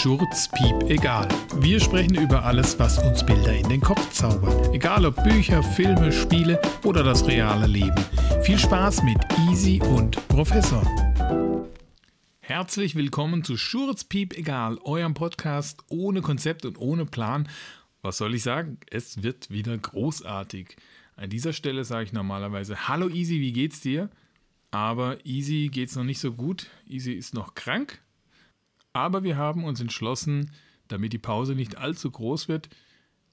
Schurz, Piep, egal. Wir sprechen über alles, was uns Bilder in den Kopf zaubert. Egal ob Bücher, Filme, Spiele oder das reale Leben. Viel Spaß mit Easy und Professor. Herzlich willkommen zu Schurz, Piep, egal, eurem Podcast ohne Konzept und ohne Plan. Was soll ich sagen? Es wird wieder großartig. An dieser Stelle sage ich normalerweise: Hallo Easy, wie geht's dir? Aber Easy geht's noch nicht so gut. Easy ist noch krank. Aber wir haben uns entschlossen, damit die Pause nicht allzu groß wird,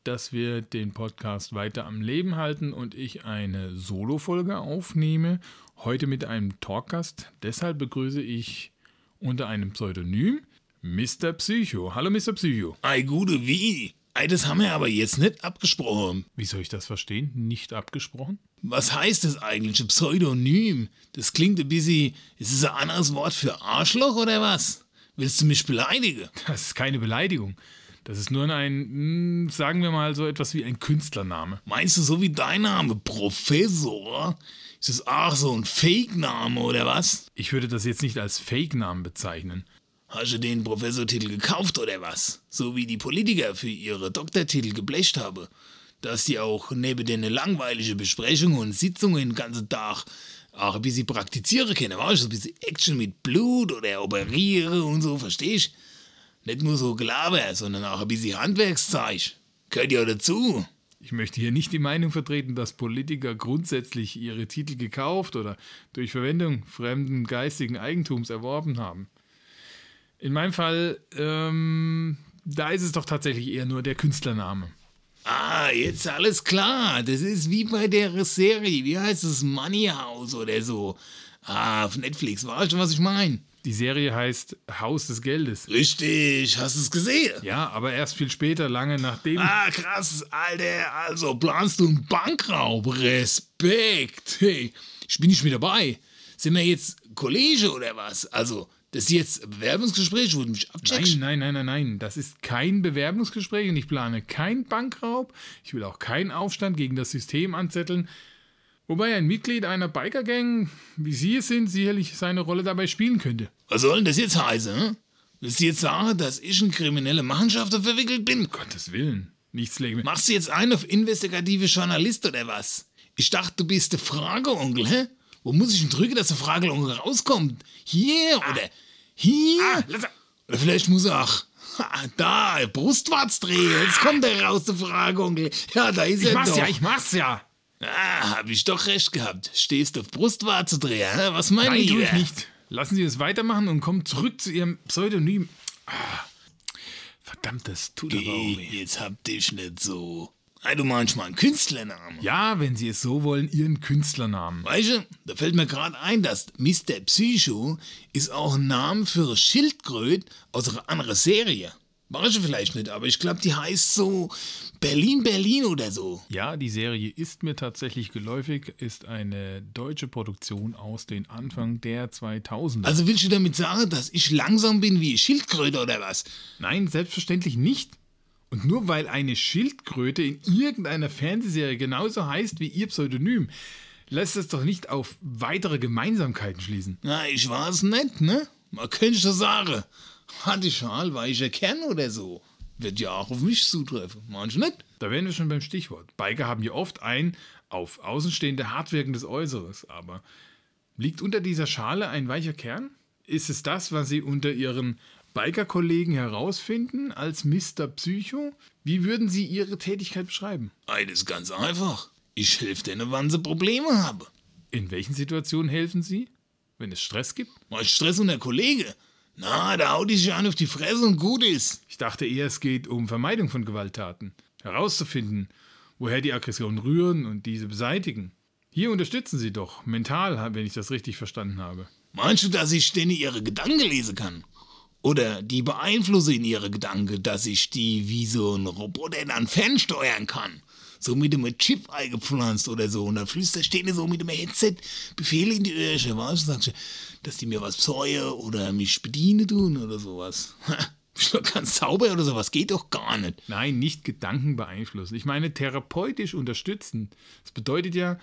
dass wir den Podcast weiter am Leben halten und ich eine Solo-Folge aufnehme. Heute mit einem Talkgast. Deshalb begrüße ich unter einem Pseudonym Mr. Psycho. Hallo Mr. Psycho. Ei, gute wie? Ei, das haben wir aber jetzt nicht abgesprochen. Wie soll ich das verstehen? Nicht abgesprochen? Was heißt das eigentlich, Pseudonym? Das klingt ein bisschen. Ist es ein anderes Wort für Arschloch oder was? Willst du mich beleidigen? Das ist keine Beleidigung. Das ist nur ein, hm, sagen wir mal, so etwas wie ein Künstlername. Meinst du so wie dein Name, Professor? Ist das auch so ein Fake-Name oder was? Ich würde das jetzt nicht als Fake-Namen bezeichnen. Hast du den Professortitel gekauft oder was? So wie die Politiker für ihre Doktortitel geblecht haben. Dass die auch neben den langweiligen Besprechungen und Sitzungen den ganzen Tag auch ein bisschen praktizieren können, weißt du? Ein bisschen Action mit Blut oder operieren und so, verstehst du? Nicht nur so Gelaber, sondern auch ein bisschen Handwerkszeug. Gehört ja dazu. Ich möchte hier nicht die Meinung vertreten, dass Politiker grundsätzlich ihre Titel gekauft oder durch Verwendung fremden geistigen Eigentums erworben haben. In meinem Fall, ähm, da ist es doch tatsächlich eher nur der Künstlername. Ah, jetzt alles klar. Das ist wie bei der Serie. Wie heißt es? Money House oder so. Ah, auf Netflix. Weißt du, was ich meine? Die Serie heißt Haus des Geldes. Richtig, hast du es gesehen? Ja, aber erst viel später, lange nachdem. Ah, krass, Alter. Also planst du einen Bankraub? Respekt. Hey, ich bin nicht mit dabei. Sind wir jetzt Kollege oder was? Also, das ist jetzt ein Bewerbungsgespräch, wo du mich abcheckst? Nein, nein, nein, nein, nein. Das ist kein Bewerbungsgespräch und ich plane keinen Bankraub. Ich will auch keinen Aufstand gegen das System anzetteln. Wobei ein Mitglied einer Biker-Gang, wie Sie es sind, sicherlich seine Rolle dabei spielen könnte. Was soll denn das jetzt heißen? Hm? Willst du jetzt sagen, dass ich in kriminelle Machenschaften verwickelt bin? Um Gottes Willen. Nichts legen. Machst du jetzt einen auf investigative Journalist oder was? Ich dachte, du bist der Frageonkel, hä? Wo muss ich denn drücken, dass der Frageonkel rauskommt? Hier ah. oder hier? Ah, oder vielleicht muss er auch. Da, Brustwarz drehen. Jetzt kommt er raus, der Frageonkel. Ja, da ist ich er mach's doch. ja, ich mach's ja. Ah, hab ich doch recht gehabt. Stehst auf Brustwarze drehen? Was mein Nein, Lieber? tue ich nicht. Lassen Sie es weitermachen und kommen zurück zu Ihrem Pseudonym. Ah, verdammt, das tut aber auch weh. Jetzt hab dich nicht so. Du meinst mal einen Künstlernamen. Ja, wenn Sie es so wollen, Ihren Künstlernamen. Weißt du, da fällt mir gerade ein, dass Mr. Psycho ist auch ein Name für Schildkröte aus einer anderen Serie. Weißt du vielleicht nicht, aber ich glaube, die heißt so Berlin, Berlin oder so. Ja, die Serie ist mir tatsächlich geläufig, ist eine deutsche Produktion aus den Anfang der 2000er. Also willst du damit sagen, dass ich langsam bin wie Schildkröte oder was? Nein, selbstverständlich nicht. Und nur weil eine Schildkröte in irgendeiner Fernsehserie genauso heißt wie ihr Pseudonym, lässt es doch nicht auf weitere Gemeinsamkeiten schließen. Na, ich weiß nicht, ne? Man könnte schon sagen, hatte ich Schal, weicher Kern oder so. Wird ja auch auf mich zutreffen, du nicht? Da wären wir schon beim Stichwort. Biker haben ja oft ein auf Außenstehende hart wirkendes Äußeres, aber liegt unter dieser Schale ein weicher Kern? Ist es das, was sie unter ihren Biker-Kollegen herausfinden als Mr. Psycho? Wie würden Sie Ihre Tätigkeit beschreiben? Eines ganz einfach. Ich helfe denen, wann sie Probleme haben. In welchen Situationen helfen Sie? Wenn es Stress gibt? Mal Stress unter Kollege. Na, da haut die sich an auf die Fresse und gut ist. Ich dachte eher, es geht um Vermeidung von Gewalttaten. Herauszufinden, woher die Aggressionen rühren und diese beseitigen. Hier unterstützen Sie doch, mental, wenn ich das richtig verstanden habe. Meinst du, dass ich denen ihre Gedanken lesen kann? Oder die beeinflusse in ihre Gedanken, dass ich die wie so ein Roboter dann fernsteuern kann? So mit einem Chip eingepflanzt oder so. Und dann flüsterst du so mit dem Headset Befehle in die Öhrchen, weißt du? Sagst dass die mir was psäue oder mich bedienen tun oder sowas. Bist du ganz sauber oder sowas? Geht doch gar nicht. Nein, nicht Gedanken beeinflussen. Ich meine therapeutisch unterstützen. Das bedeutet ja,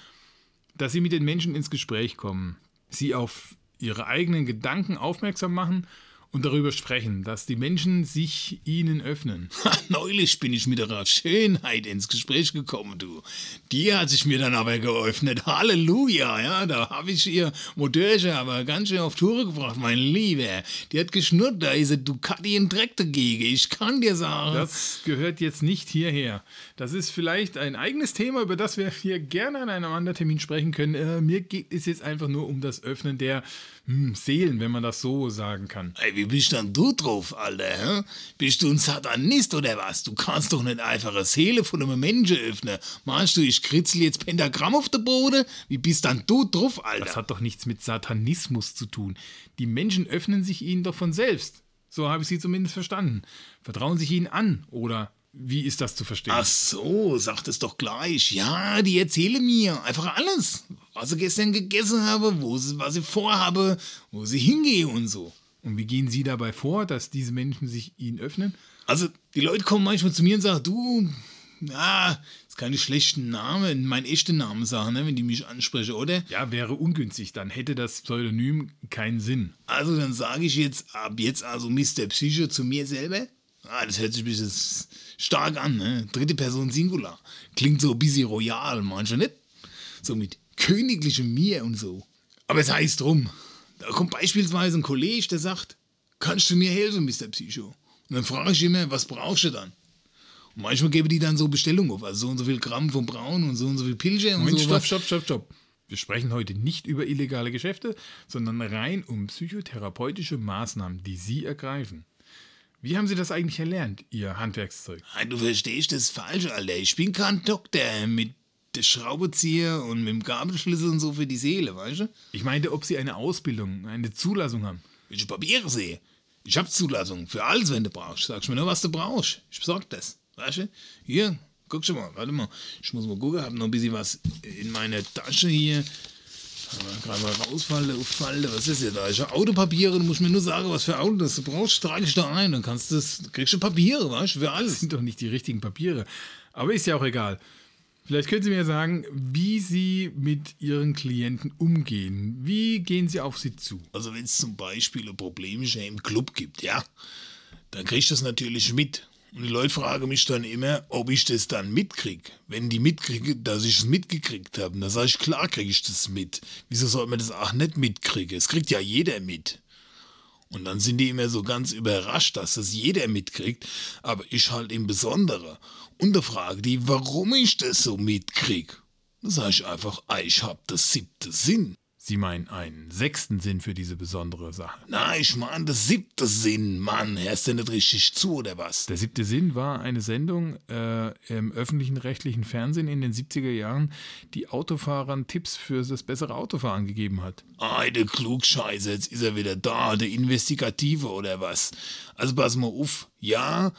dass Sie mit den Menschen ins Gespräch kommen, Sie auf Ihre eigenen Gedanken aufmerksam machen und darüber sprechen, dass die Menschen sich ihnen öffnen. Neulich bin ich mit einer Schönheit ins Gespräch gekommen, du. Die hat sich mir dann aber geöffnet. Halleluja, ja, da habe ich ihr Motörchen aber ganz schön auf Tour gebracht, mein Lieber. Die hat geschnurrt, da ist ein Ducati in Dreck dagegen. Ich kann dir sagen. Das gehört jetzt nicht hierher. Das ist vielleicht ein eigenes Thema, über das wir hier gerne an einem anderen Termin sprechen können. Äh, mir geht es jetzt einfach nur um das Öffnen der hm, Seelen, wenn man das so sagen kann. Ey, wie bist denn du drauf, Alter? Hä? Bist du ein Satanist oder was? Du kannst doch nicht einfach eine Seele von einem Menschen öffnen. Meinst du, ich kritzel jetzt Pentagramm auf den Boden? Wie bist dann du drauf, Alter? Das hat doch nichts mit Satanismus zu tun. Die Menschen öffnen sich ihnen doch von selbst. So habe ich sie zumindest verstanden. Vertrauen sich ihnen an oder wie ist das zu verstehen? Ach so, sagt es doch gleich. Ja, die erzählen mir einfach alles. Was sie gestern gegessen habe, wo sie, was sie vorhabe, wo sie hingehe und so. Und wie gehen Sie dabei vor, dass diese Menschen sich Ihnen öffnen? Also, die Leute kommen manchmal zu mir und sagen, du, ja, das ist keine schlechten Namen, mein echter Name sagen, ne, wenn die mich ansprechen, oder? Ja, wäre ungünstig, dann hätte das Pseudonym keinen Sinn. Also, dann sage ich jetzt ab jetzt also Mr. Psycho zu mir selber. Ah, das hört sich ein bisschen stark an, ne? Dritte Person Singular. Klingt so ein bisschen royal, manchmal nicht? So mit königlichem Mir und so. Aber es heißt drum. Da kommt beispielsweise ein Kollege, der sagt, kannst du mir helfen, Mr. Psycho? Und dann frage ich immer, was brauchst du dann? Und manchmal gebe die dann so Bestellungen auf, also so und so viel Gramm vom Braun und so und so viel Pilcher und Moment, so. stopp, stopp, stopp, stopp. Wir sprechen heute nicht über illegale Geschäfte, sondern rein um psychotherapeutische Maßnahmen, die Sie ergreifen. Wie haben Sie das eigentlich erlernt, Ihr Handwerkszeug? Du verstehst das falsch, Alter. Ich bin kein Doktor mit der Schraubezieher und mit dem Gabelschlüssel und so für die Seele, weißt du? Ich meinte, ob Sie eine Ausbildung, eine Zulassung haben. Wenn ich Papiere sehe, ich hab Zulassung für alles, wenn du brauchst. Sagst mir nur, was du brauchst. Ich besorg das, weißt du? Hier, guck schon mal, warte mal. Ich muss mal gucken, hab noch ein bisschen was in meiner Tasche hier. Gerade mal rausfalle, auffalle, was ist hier da? Ich habe Autopapiere, du musst mir nur sagen, was für Auto das du brauchst, trage ich da ein, dann kannst du das, kriegst du Papiere, weißt du, für Das alles. sind doch nicht die richtigen Papiere. Aber ist ja auch egal. Vielleicht können Sie mir sagen, wie Sie mit Ihren Klienten umgehen. Wie gehen Sie auf sie zu? Also wenn es zum Beispiel ein Problem im Club gibt, ja, dann krieg ich das natürlich mit. Und die Leute fragen mich dann immer, ob ich das dann mitkrieg. Wenn die mitkriegen, dass ich es mitgekriegt habe, dann sage ich, klar kriege ich das mit. Wieso soll man das auch nicht mitkriegen? Es kriegt ja jeder mit. Und dann sind die immer so ganz überrascht, dass das jeder mitkriegt, aber ich halt im Besonderen. Und da frage die, warum ich das so mitkrieg. Da sage ich einfach, ah, ich hab das siebte Sinn. Sie meinen einen sechsten Sinn für diese besondere Sache. Na, ich meine, das siebte Sinn, Mann. Hörst du nicht richtig zu, oder was? Der siebte Sinn war eine Sendung äh, im öffentlichen rechtlichen Fernsehen in den 70er Jahren, die Autofahrern Tipps für das bessere Autofahren gegeben hat. Ah, der Klugscheißer, jetzt ist er wieder da, der Investigative, oder was? Also pass mal auf. Ja,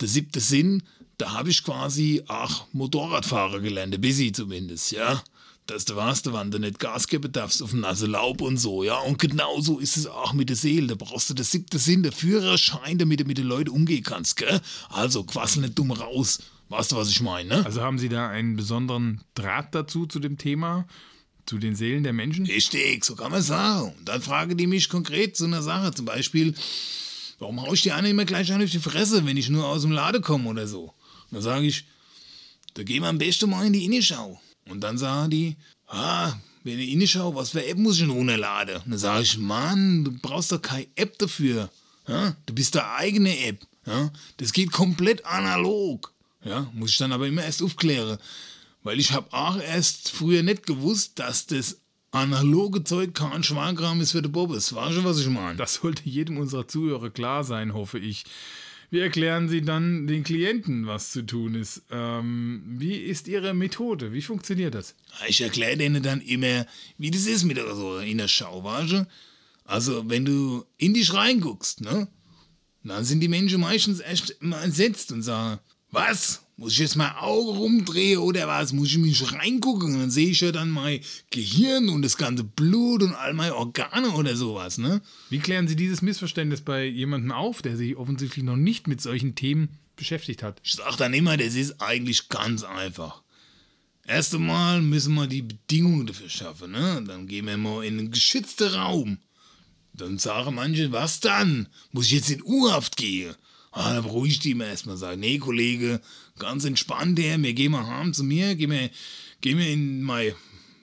der siebte Sinn, da habe ich quasi, ach, Motorradfahrer gelernt, bisschen zumindest, ja. Dass du weißt, wann du nicht Gas geben darfst auf nasse Laub und so, ja. Und genauso ist es auch mit der Seele. Da brauchst du den siebten Sinn, der Führerschein, damit du mit den Leuten umgehen kannst, gell? Also, quassel nicht dumm raus. Weißt du, was ich meine, ne? Also haben Sie da einen besonderen Draht dazu, zu dem Thema, zu den Seelen der Menschen? Richtig, so kann man sagen. Und dann fragen die mich konkret zu einer Sache, zum Beispiel, warum hau ich die eine immer gleich an auf die Fresse, wenn ich nur aus dem Laden komme oder so? Und dann sage ich, da gehen wir am besten mal in die Innenschau. Und dann sagen die, ah, wenn ich Innenschau, was für App muss ich denn runterladen? Und dann sage ich, Mann, du brauchst doch keine App dafür. Ja? Du bist der eigene App. Ja? Das geht komplett analog. Ja? Muss ich dann aber immer erst aufklären. Weil ich habe auch erst früher nicht gewusst, dass das analoge Zeug kein Schwankram ist für den Bobbes. War schon, was ich meine? Das sollte jedem unserer Zuhörer klar sein, hoffe ich. Wie erklären Sie dann den Klienten, was zu tun ist? Ähm, wie ist Ihre Methode? Wie funktioniert das? Ich erkläre denen dann immer, wie das ist mit so einer Schau, weißt du? Also, wenn du in dich reinguckst, ne? Dann sind die Menschen meistens echt immer entsetzt und sagen, was? Muss ich jetzt mein Auge rumdrehen oder was? Muss ich mich reingucken? Und dann sehe ich ja dann mein Gehirn und das ganze Blut und all meine Organe oder sowas, ne? Wie klären Sie dieses Missverständnis bei jemandem auf, der sich offensichtlich noch nicht mit solchen Themen beschäftigt hat? Ich sag dann immer, das ist eigentlich ganz einfach. Erst einmal müssen wir die Bedingungen dafür schaffen, ne? Dann gehen wir mal in einen geschützten Raum. Dann sagen manche, was dann? Muss ich jetzt in U-Haft gehen? Ah, dann beruhige ich die immer erstmal. Sagen, nee, Kollege, ganz entspannt her, wir gehen mal heim zu mir, gehen wir, gehen wir in meine,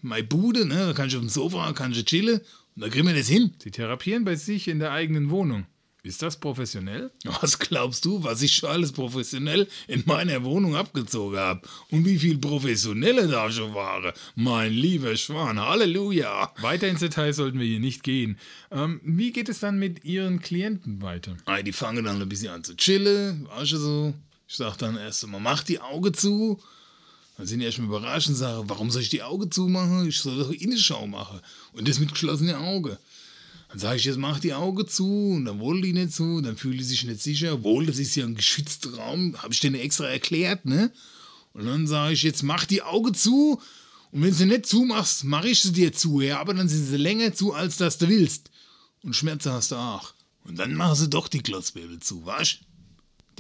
meine Bude, ne? da kann ich auf dem Sofa, kann ich chillen und dann kriegen wir das hin. Sie therapieren bei sich in der eigenen Wohnung. Ist das professionell? Was glaubst du, was ich schon alles professionell in meiner Wohnung abgezogen habe? Und wie viel Professionelle da schon waren? Mein lieber Schwan, Halleluja! Weiter ins Detail sollten wir hier nicht gehen. Ähm, wie geht es dann mit Ihren Klienten weiter? Ah, die fangen dann ein bisschen an zu chillen, weißt du so. Ich sag dann erst einmal, mach die Augen zu. Dann sind die erstmal überrascht und sagen, warum soll ich die Augen zumachen? Ich soll doch Innenschau machen. Und das mit geschlossenen Augen. Dann sage ich, jetzt mach die Augen zu und dann wollen die nicht zu, dann fühlen die sich nicht sicher. Wohl, das ist ja ein geschützter Raum, habe ich denen extra erklärt, ne? Und dann sage ich, jetzt mach die Augen zu und wenn du nicht zumachst, mache ich sie dir zu, ja, aber dann sind sie länger zu, als dass du willst. Und Schmerzen hast du auch. Und dann machen sie doch die Klotzwirbel zu, weißt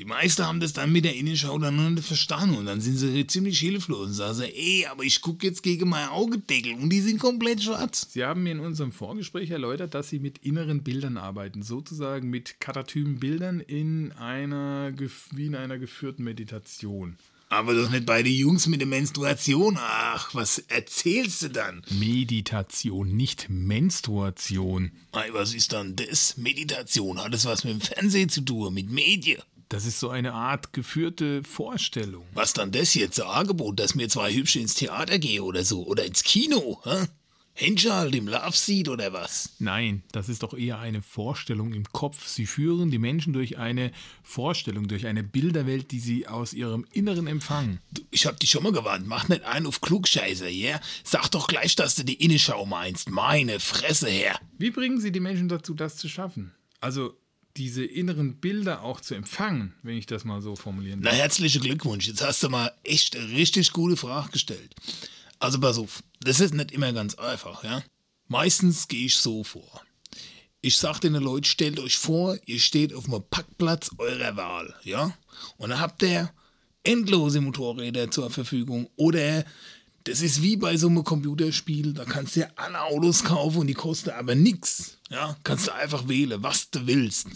die meisten haben das dann mit der Innenschau dann noch nicht verstanden und dann sind sie ziemlich hilflos und sagen, ey, aber ich gucke jetzt gegen mein Augendeckel und die sind komplett schwarz. Sie haben mir in unserem Vorgespräch erläutert, dass Sie mit inneren Bildern arbeiten, sozusagen mit katatymen Bildern in einer, wie in einer geführten Meditation. Aber doch nicht bei den Jungs mit der Menstruation. Ach, was erzählst du dann? Meditation, nicht Menstruation. Ei, was ist dann das? Meditation, hat das was mit dem Fernsehen zu tun, mit Medien? Das ist so eine Art geführte Vorstellung. Was dann das jetzt? Ein Angebot, dass mir zwei Hübsche ins Theater gehen oder so? Oder ins Kino? Hä? Henschel im Love Seat oder was? Nein, das ist doch eher eine Vorstellung im Kopf. Sie führen die Menschen durch eine Vorstellung, durch eine Bilderwelt, die sie aus ihrem Inneren empfangen. Du, ich hab dich schon mal gewarnt, mach nicht einen auf Klugscheißer, ja? Yeah? Sag doch gleich, dass du die Innenschau meinst. Meine Fresse her. Wie bringen Sie die Menschen dazu, das zu schaffen? Also, diese inneren Bilder auch zu empfangen, wenn ich das mal so formulieren darf. Na, herzlichen Glückwunsch. Jetzt hast du mal echt eine richtig gute Frage gestellt. Also pass auf, das ist nicht immer ganz einfach, ja. Meistens gehe ich so vor. Ich sage den Leuten, stellt euch vor, ihr steht auf einem Parkplatz eurer Wahl, ja. Und dann habt ihr endlose Motorräder zur Verfügung oder das ist wie bei so einem Computerspiel, da kannst du ja alle Autos kaufen und die kosten aber nichts. Ja, kannst du einfach wählen, was du willst.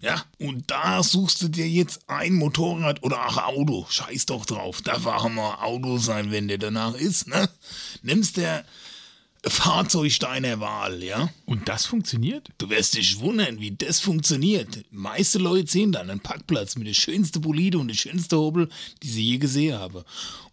Ja, und da suchst du dir jetzt ein Motorrad oder auch Auto. Scheiß doch drauf. Darf auch mal Auto sein, wenn der danach ist, ne? Nimmst der Fahrzeug deiner Wahl, ja? Und das funktioniert? Du wirst dich wundern, wie das funktioniert. Meiste Leute sehen dann einen Parkplatz mit der schönsten Bolide und der schönsten Hobel, die sie je gesehen haben.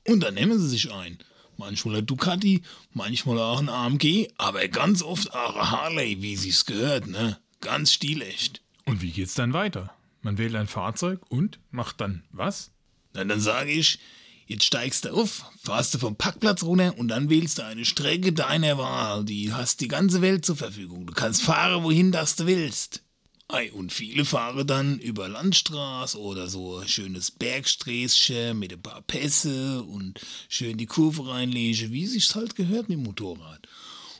Und dann nehmen sie sich ein. Manchmal ein Ducati, manchmal auch ein AMG, aber ganz oft auch ein Harley, wie sich's gehört, ne? Ganz stilecht. Und wie geht's dann weiter? Man wählt ein Fahrzeug und macht dann was? Na, dann sage ich, jetzt steigst du auf, fahrst du vom Parkplatz runter und dann wählst du eine Strecke deiner Wahl. Die hast die ganze Welt zur Verfügung. Du kannst fahren, wohin das du willst. Ei, und viele fahren dann über Landstraße oder so ein schönes Bergsträßchen mit ein paar Pässe und schön die Kurve reinlegen, wie sich's halt gehört mit dem Motorrad.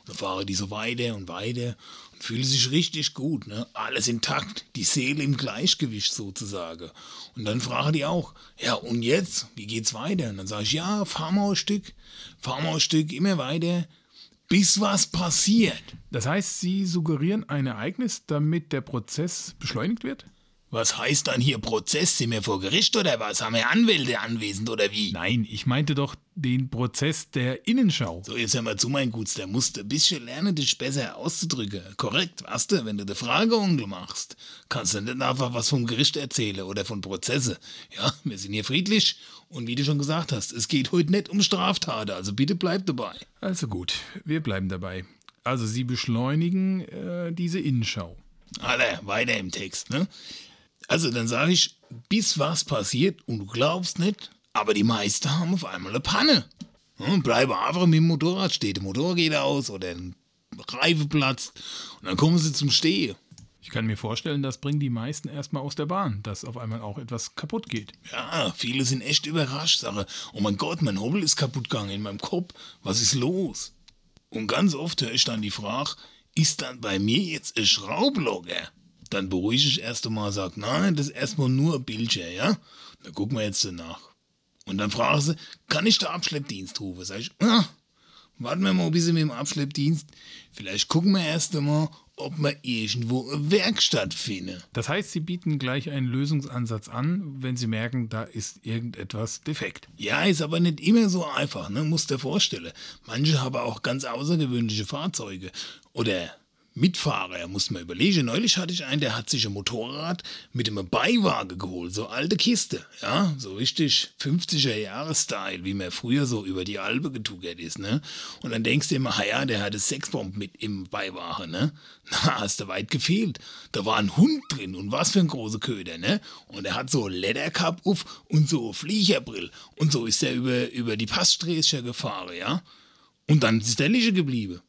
Und dann fahren die so weiter und weiter fühlen sich richtig gut, ne? Alles intakt, die Seele im Gleichgewicht sozusagen. Und dann fragen die auch, ja und jetzt, wie geht's weiter? Und dann sage ich, ja, fahr mal ein Stück, fahr mal ein Stück, immer weiter, bis was passiert. Das heißt, Sie suggerieren ein Ereignis, damit der Prozess beschleunigt wird? Was heißt dann hier Prozess? Sind wir vor Gericht oder was? Haben wir Anwälte anwesend oder wie? Nein, ich meinte doch den Prozess der Innenschau. So, jetzt hör mal zu, mein Guts, der musst ein bisschen lernen, dich besser auszudrücken. Korrekt, weißt du, wenn du die Frageonkel machst, kannst du nicht einfach was vom Gericht erzählen oder von Prozesse. Ja, wir sind hier friedlich und wie du schon gesagt hast, es geht heute nicht um Straftaten, also bitte bleib dabei. Also gut, wir bleiben dabei. Also Sie beschleunigen äh, diese Innenschau. Alle, weiter im Text, ne? Also dann sage ich, bis was passiert und du glaubst nicht, aber die meisten haben auf einmal eine Panne. Und bleiben einfach mit dem Motorrad stehen. Der Motor geht aus oder ein Reifen platzt und dann kommen sie zum Stehen. Ich kann mir vorstellen, das bringt die meisten erstmal aus der Bahn, dass auf einmal auch etwas kaputt geht. Ja, viele sind echt überrascht, sagen, oh mein Gott, mein Hobel ist kaputt gegangen in meinem Kopf, was ist los? Und ganz oft höre ich dann die Frage, ist dann bei mir jetzt ein Schraublocker? Dann beruhige ich erst einmal und sage, nein, das ist erstmal nur ein Bildschirm, ja? Dann gucken wir jetzt danach. Und dann fragen sie, kann ich den Abschleppdienst rufen? Sag ich, ah, warten wir mal ein bisschen mit dem Abschleppdienst. Vielleicht gucken wir erst einmal, ob man irgendwo eine Werkstatt finde. Das heißt, Sie bieten gleich einen Lösungsansatz an, wenn Sie merken, da ist irgendetwas defekt. Ja, ist aber nicht immer so einfach, ne? Musst dir vorstellen. Manche haben auch ganz außergewöhnliche Fahrzeuge. Oder Mitfahrer, muss man überlegen. Neulich hatte ich einen, der hat sich ein Motorrad mit einem Beiwagen geholt, so alte Kiste, ja, so richtig 50er Jahre Style, wie man früher so über die Alpe getuckert ist, ne? Und dann denkst du immer, ja, der hatte Sexbomb mit im Beiwagen, ne? Na, hast du weit gefehlt. Da war ein Hund drin und was für ein großer Köder, ne? Und er hat so Ledercup auf und so Fliegerbrill und so ist er über, über die Passsträßchen gefahren, ja? Und dann ist der Lische geblieben.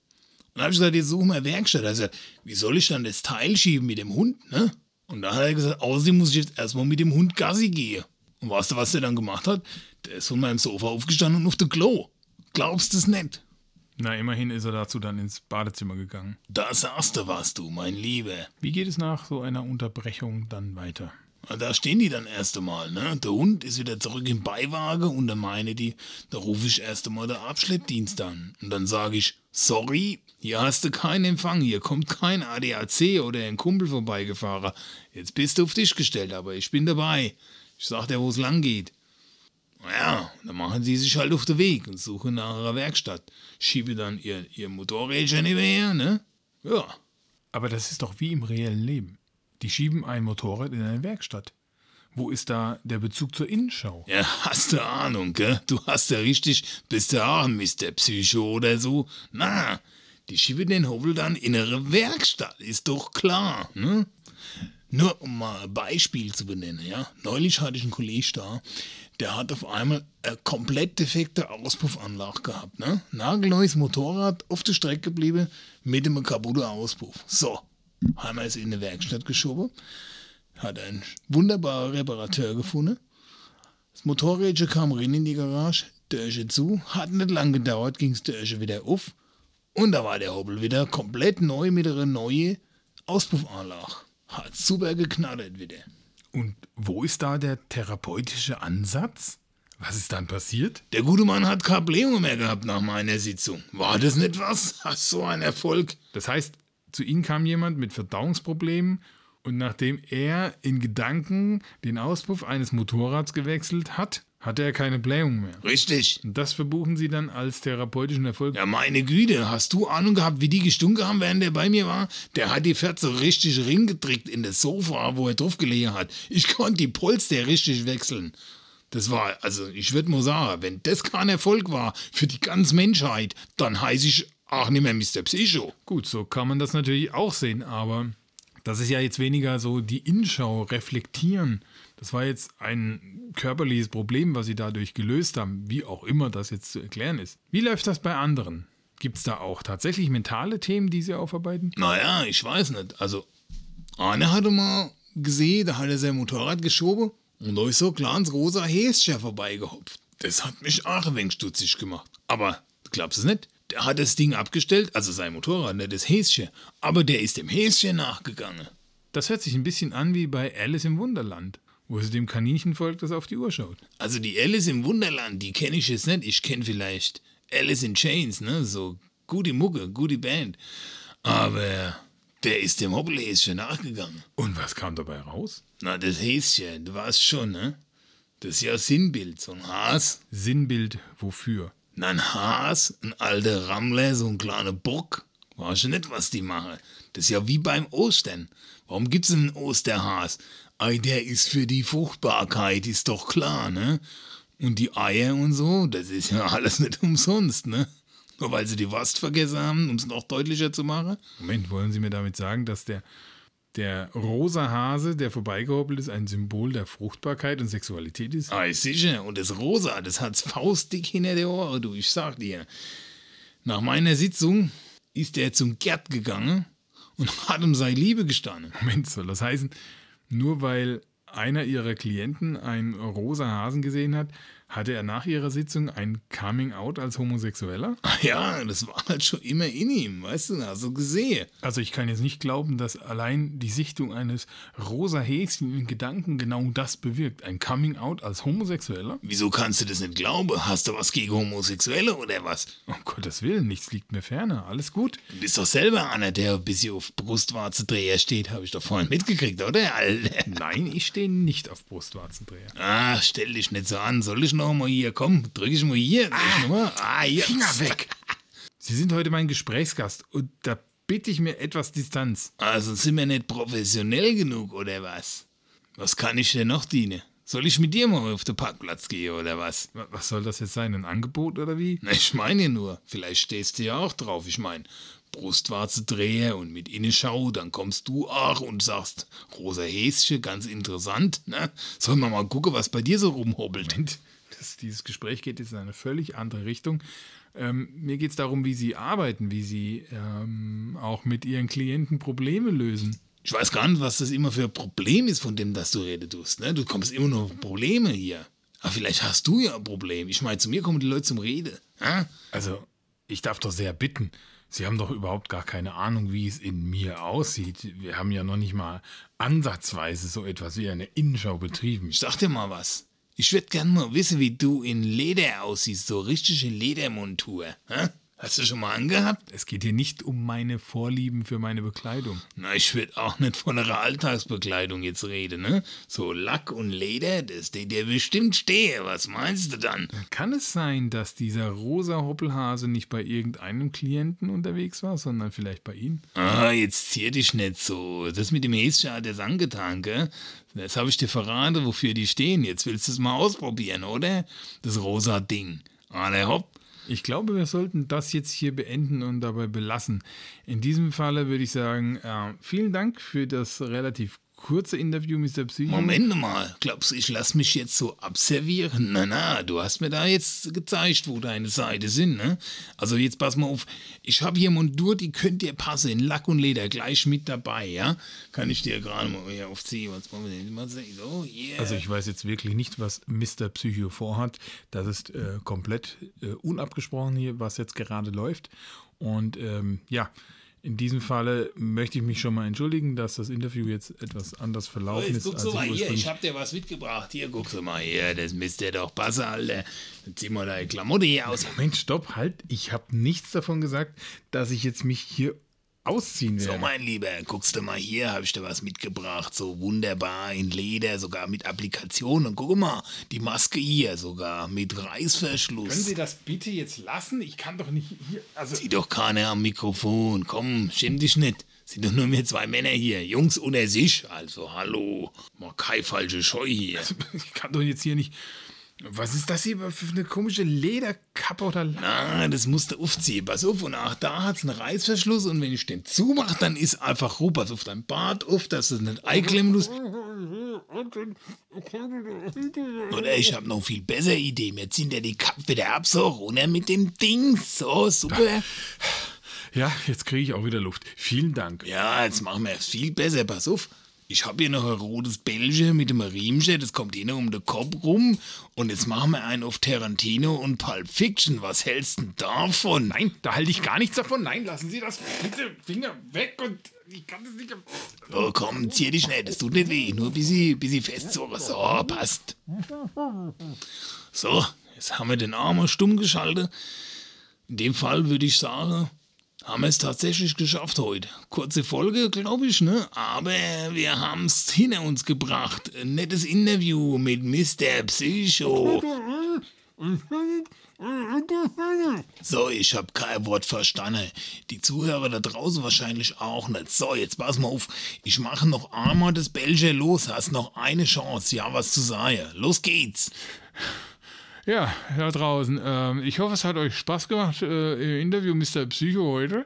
Dann habe ich gesagt, jetzt suchen wir Werkstatt. Er hat gesagt, wie soll ich dann das Teil schieben mit dem Hund, ne? Und dann hat er gesagt, außerdem muss ich jetzt erstmal mit dem Hund Gassi gehen. Und weißt du, was der dann gemacht hat? Der ist von meinem Sofa aufgestanden und auf der Klo. Glaubst du es nicht? Na, immerhin ist er dazu dann ins Badezimmer gegangen. Da sagst du was, du, mein Lieber. Wie geht es nach so einer Unterbrechung dann weiter? Da stehen die dann erst einmal, ne? Der Hund ist wieder zurück im Beiwagen und dann meine die, da rufe ich erst einmal den Abschleppdienst an. Und dann sage ich, sorry, hier hast du keinen Empfang, hier kommt kein ADAC oder ein Kumpel vorbeigefahren. Jetzt bist du auf dich gestellt, aber ich bin dabei. Ich sag dir, wo es lang geht. Naja, dann machen sie sich halt auf den Weg und suchen nach ihrer Werkstatt. Schiebe dann ihr, ihr Motorrädchen her, ne? Ja. Aber das ist doch wie im reellen Leben. Die schieben ein Motorrad in eine Werkstatt. Wo ist da der Bezug zur Innenschau? Ja, hast du Ahnung, gell? Du hast ja richtig, bist ja auch ein Mr. Psycho oder so. Na, die schieben den Hobel dann in ihre Werkstatt, ist doch klar, ne? Nur um mal ein Beispiel zu benennen, ja. Neulich hatte ich einen Kollegen da, der hat auf einmal eine komplett defekte Auspuffanlage gehabt, ne? Nagelneues Motorrad auf der Strecke geblieben mit einem kaputten Auspuff. So, haben wir es in eine Werkstatt geschoben, hat einen wunderbaren Reparateur gefunden. Das Motorrädchen kam rein in die Garage, Dörche zu, hat nicht lang gedauert, ging das Dörche wieder auf und da war der Hobel wieder komplett neu mit einer neuen Auspuffanlage. Hat super geknallt wieder. Und wo ist da der therapeutische Ansatz? Was ist dann passiert? Der gute Mann hat keine Blähungen mehr gehabt nach meiner Sitzung. War das nicht was? Ach, so ein Erfolg. Das heißt, zu Ihnen kam jemand mit Verdauungsproblemen und nachdem er in Gedanken den Auspuff eines Motorrads gewechselt hat, hatte er keine Blähung mehr. Richtig. Und das verbuchen Sie dann als therapeutischen Erfolg. Ja, meine Güte, hast du Ahnung gehabt, wie die gestunken haben, während der bei mir war? Der hat die Pferd so richtig ringedrückt in das Sofa, wo er drauf gelegen hat. Ich konnte die Polster richtig wechseln. Das war, also ich würde mal sagen, wenn das kein Erfolg war für die ganze Menschheit, dann heiße ich auch nicht mehr Mr. Psycho. Gut, so kann man das natürlich auch sehen, aber das ist ja jetzt weniger so die Innenschau reflektieren. Das war jetzt ein körperliches Problem, was sie dadurch gelöst haben, wie auch immer das jetzt zu erklären ist. Wie läuft das bei anderen? Gibt es da auch tatsächlich mentale Themen, die sie aufarbeiten? Naja, ich weiß nicht. Also, einer hatte mal gesehen, da hat er sein Motorrad geschoben und da ist so ein kleines rosa Häschen vorbeigehopft. Das hat mich auch ein wenig stutzig gemacht. Aber, glaubst du es nicht? Der hat das Ding abgestellt, also sein Motorrad, nicht das Häschen. Aber der ist dem Häschen nachgegangen. Das hört sich ein bisschen an wie bei Alice im Wunderland, wo sie dem Kaninchen folgt, das auf die Uhr schaut. Also die Alice im Wunderland, die kenne ich jetzt nicht. Ich kenne vielleicht Alice in Chains, ne? So gute Mucke, gute Band. Aber der ist dem Hoppelhäschen nachgegangen. Und was kam dabei raus? Na, das Häschen, du weißt schon, ne? Das ist ja Sinnbild, so ein Has. Sinnbild wofür? Ein Has, ein alter Rammler, so ein kleiner Bock. Weißt du nicht, was die machen? Das ist ja wie beim Ostern. Warum gibt's einen Osterhas? Ei, der ist für die Fruchtbarkeit, ist doch klar, ne? Und die Eier und so, das ist ja alles nicht umsonst, ne? Nur weil sie die Wurst vergessen haben, um es noch deutlicher zu machen. Moment, wollen Sie mir damit sagen, dass der, der rosa Hase, der vorbeigehoppelt ist, ein Symbol der Fruchtbarkeit und Sexualität ist? Ah, ist sicher. Und das Rosa, das hat's faustdick hinter der Ohren, du, ich sag dir. Nach meiner Sitzung ist er zum Gerd gegangen und hat um seine Liebe gestanden. Moment, soll das heißen, nur weil einer Ihrer Klienten einen rosa Hasen gesehen hat, Hatte er nach ihrer Sitzung ein Coming Out als Homosexueller? Ja, das war halt schon immer in ihm, weißt du, also gesehen. Also ich kann jetzt nicht glauben, dass allein die Sichtung eines rosa Häschen in Gedanken genau das bewirkt. Ein Coming Out als Homosexueller? Wieso kannst du das nicht glauben? Hast du was gegen Homosexuelle oder was? Um Gottes Willen, nichts liegt mir ferner. Alles gut. Du bist doch selber einer, der ein bisschen auf Brustwarzendreher steht, habe ich doch vorhin mitgekriegt, oder? Alter. Nein, ich stehe nicht auf Brustwarzendreher. Ah, stell dich nicht so an. Soll ich noch mal hier? Komm, drück ich mal hier. Ah, mal. ah hier. Finger weg. Sie sind heute mein Gesprächsgast und da bitte ich mir etwas Distanz. Also sind wir nicht professionell genug, oder was? Was kann ich denn noch dienen? Soll ich mit dir mal auf den Parkplatz gehen, oder was? Was soll das jetzt sein? Ein Angebot oder wie? Na, ich meine nur, vielleicht stehst du ja auch drauf. Ich meine, Brustwarze drehe und mit Innenschau, dann kommst du auch und sagst, rosa Häschen, ganz interessant, ne? Sollen wir mal gucken, was bei dir so rumhobbelt? Moment, das, dieses Gespräch geht jetzt in eine völlig andere Richtung. Ähm, mir geht es darum, wie Sie arbeiten, wie Sie ähm, auch mit Ihren Klienten Probleme lösen. Ich weiß gar nicht, was das immer für ein Problem ist, von dem, dass du reden tust. Ne? Du kommst immer nur Probleme hier. Aber vielleicht hast du ja ein Problem. Ich meine, zu mir kommen die Leute zum Reden. Ja? Also, ich darf doch sehr bitten. Sie haben doch überhaupt gar keine Ahnung, wie es in mir aussieht. Wir haben ja noch nicht mal ansatzweise so etwas wie eine Innenschau betrieben. Ich sag dir mal was. Ich würde gerne mal wissen, wie du in Leder aussiehst, so richtige Ledermontur. Hä? Hast du schon mal angehabt? Es geht hier nicht um meine Vorlieben für meine Bekleidung. Na, ich würde auch nicht von einer Alltagsbekleidung jetzt reden, ne? So Lack und Leder, das dir dir bestimmt stehe. Was meinst du dann? Kann es sein, dass dieser rosa Hoppelhase nicht bei irgendeinem Klienten unterwegs war, sondern vielleicht bei Ihnen? Ah, jetzt zier dich nicht so. Das mit dem Häschen hat es angetan, gell? Das habe ich dir verraten, wofür die stehen. Jetzt willst du es mal ausprobieren, oder? Das rosa Ding. Alle hopp. Ich glaube, wir sollten das jetzt hier beenden und dabei belassen. In diesem Falle würde ich sagen, äh, vielen Dank für das relativ kurze Interview, Mr. Psycho. Moment mal, glaubst du, ich lasse mich jetzt so abservieren? Na, na, du hast mir da jetzt gezeigt, wo deine Seite sind, ne? Also jetzt pass mal auf, ich habe hier Montur, die könnt ihr passen, in Lack und Leder, gleich mit dabei, ja? Kann ich dir gerade mal hier aufziehen, was wollen wir denn mal sehen? So, yeah. Also ich weiß jetzt wirklich nicht, was Mr. Psycho vorhat. Das ist äh, komplett äh, unabgesprochen hier, was jetzt gerade läuft. Und ähm, ja, in diesem Falle möchte ich mich schon mal entschuldigen, dass das Interview jetzt etwas anders verlaufen jetzt ist. guckst du mal hier, ich hab dir was mitgebracht. Hier, guckst du mal hier, das müsste doch passen, Alter. Dann zieh mal deine Klamotte hier aus. Moment, stopp, halt. Ich habe nichts davon gesagt, dass ich jetzt mich hier ausziehen werde. So, mein Lieber, guckst du mal hier, habe ich dir was mitgebracht. So wunderbar in Leder, sogar mit Applikation. Und guck mal, die Maske hier sogar mit Reißverschluss. Können Sie das bitte jetzt lassen? Ich kann doch nicht hier. Also Sieh doch keiner am Mikrofon. Komm, schäm dich nicht. Sind doch nur wir zwei Männer hier. Jungs unter sich. Also, hallo. Mal keine falsche Scheu hier. ich kann doch jetzt hier nicht. Was ist das hier für eine komische Lederkappe oder Na, das musst du aufziehen. Pass auf, und auch da hat es einen Reißverschluss und wenn ich den zumache, dann ist einfach ruh. Pass auf dein Bart auf, dass es nicht einklemmen muss. Oder ich habe noch viel bessere Idee. Wir ziehen dir die Kappe wieder ab, so runter mit dem Ding. So, super. Ja, jetzt kriege ich auch wieder Luft. Vielen Dank. Ja, jetzt machen wir es viel besser. Pass auf. Ich habe hier noch ein rotes Bällchen mit dem Riemchen, das kommt hier noch um den Kopf rum. Und jetzt machen wir einen auf Tarantino und Pulp Fiction. Was hältst du denn davon? Nein, da halte ich gar nichts davon. Nein, lassen Sie das bitte Finger weg und ich kann das nicht. Oh, komm, zieh dich nicht, das tut nicht weh. Nur ein bisschen, bisschen festzogen. So, passt. So, jetzt haben wir den Arm stumm geschaltet. In dem Fall würde ich sagen, haben wir es tatsächlich geschafft heute. Kurze Folge, glaube ich, ne? Aber wir haben es hinter uns gebracht. Ein nettes Interview mit Mr. Psycho. So, ich habe kein Wort verstanden. Die Zuhörer da draußen wahrscheinlich auch nicht. So, jetzt pass mal auf. Ich mache noch einmal das Belgier los. Hast noch eine Chance, ja, was zu sagen. Los geht's. Ja, da draußen. Ähm, ich hoffe, es hat euch Spaß gemacht äh, im Interview Mr. Psycho heute.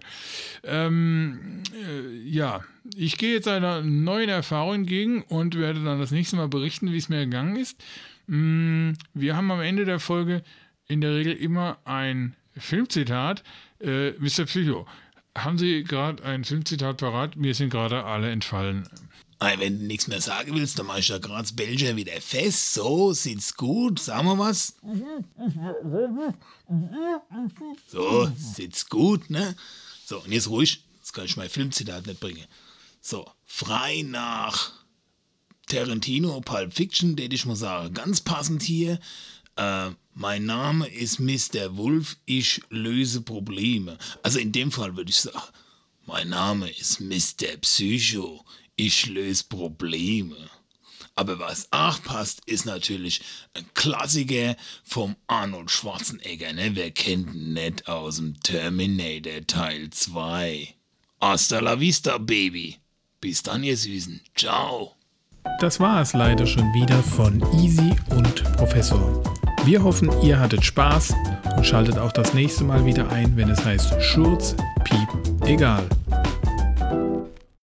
Ähm, äh, ja, ich gehe jetzt einer neuen Erfahrung entgegen und werde dann das nächste Mal berichten, wie es mir gegangen ist. Mm, wir haben am Ende der Folge in der Regel immer ein Filmzitat. Äh, Mr. Psycho, haben Sie gerade ein Filmzitat parat? Mir sind gerade alle entfallen. Wenn du nichts mehr sagen willst, dann mach ich ja gerade das Belgier wieder fest. So, sitzt gut. Sagen wir was? So, sitzt gut, ne? So, und jetzt ruhig. Jetzt kann ich mein Filmzitat nicht bringen. So, frei nach Tarantino, Pulp Fiction, den ich mal sagen. Ganz passend hier. Äh, mein Name ist Mr. Wolf, ich löse Probleme. Also in dem Fall würde ich sagen, mein Name ist Mr. Psycho, ich löse Probleme. Aber was auch passt, ist natürlich ein Klassiker vom Arnold Schwarzenegger. Ne? Wer kennt ihn nicht aus dem Terminator Teil 2? Hasta la vista, Baby. Bis dann, ihr Süßen. Ciao. Das war es leider schon wieder von Easy und Professor. Wir hoffen, ihr hattet Spaß und schaltet auch das nächste Mal wieder ein, wenn es heißt Schurz, Piep, egal.